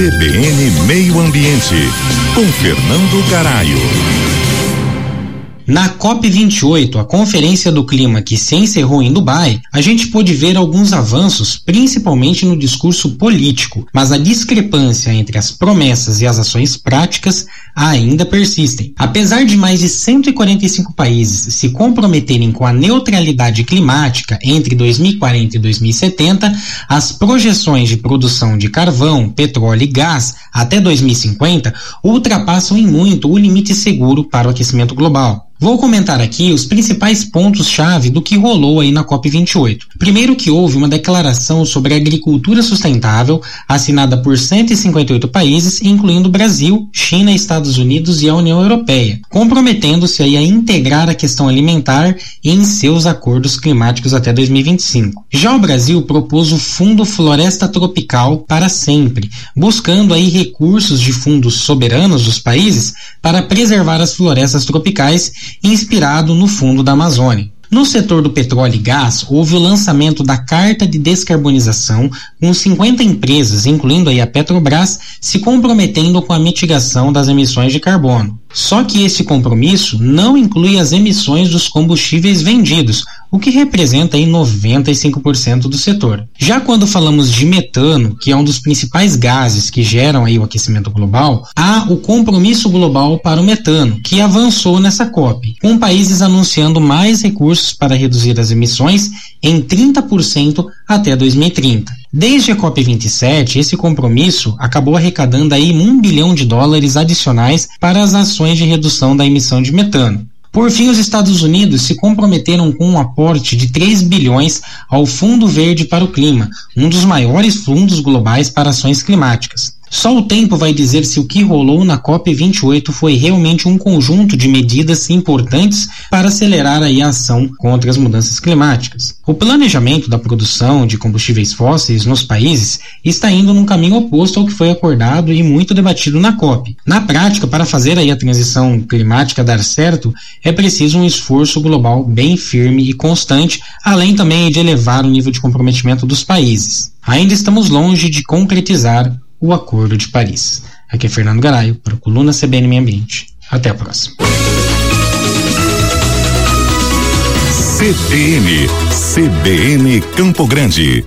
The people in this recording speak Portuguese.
CBN Meio Ambiente, com Fernando Caralho. Na COP28, a Conferência do Clima que se encerrou em Dubai, a gente pôde ver alguns avanços, principalmente no discurso político, mas a discrepância entre as promessas e as ações práticas ainda persistem. Apesar de mais de 145 países se comprometerem com a neutralidade climática entre 2040 e 2070, as projeções de produção de carvão, petróleo e gás até 2050 ultrapassam em muito o limite seguro para o aquecimento global. Vou comentar aqui os principais pontos-chave do que rolou aí na COP28. Primeiro que houve uma declaração sobre agricultura sustentável assinada por 158 países, incluindo Brasil, China, Estados Unidos e a União Europeia, comprometendo-se aí a integrar a questão alimentar em seus acordos climáticos até 2025. Já o Brasil propôs o Fundo Floresta Tropical para sempre, buscando aí recursos de fundos soberanos dos países para preservar as florestas tropicais inspirado no fundo da Amazônia. No setor do petróleo e gás, houve o lançamento da Carta de Descarbonização, com 50 empresas, incluindo a Petrobras, se comprometendo com a mitigação das emissões de carbono. Só que esse compromisso não inclui as emissões dos combustíveis vendidos, o que representa aí 95% do setor. Já quando falamos de metano, que é um dos principais gases que geram aí o aquecimento global, há o compromisso global para o metano, que avançou nessa COP, com países anunciando mais recursos para reduzir as emissões em 30% até 2030. Desde a COP27, esse compromisso acabou arrecadando aí um bilhão de dólares adicionais para as ações de redução da emissão de metano. Por fim, os Estados Unidos se comprometeram com um aporte de 3 bilhões ao Fundo Verde para o Clima, um dos maiores fundos globais para ações climáticas. Só o tempo vai dizer se o que rolou na COP28 foi realmente um conjunto de medidas importantes para acelerar a ação contra as mudanças climáticas. O planejamento da produção de combustíveis fósseis nos países está indo num caminho oposto ao que foi acordado e muito debatido na COP. Na prática, para fazer a transição climática dar certo, é preciso um esforço global bem firme e constante, além também de elevar o nível de comprometimento dos países. Ainda estamos longe de concretizar o Acordo de Paris. Aqui é Fernando Garaio, para a Coluna CBN Meio Ambiente. Até a próxima. CBN, CBN Campo Grande.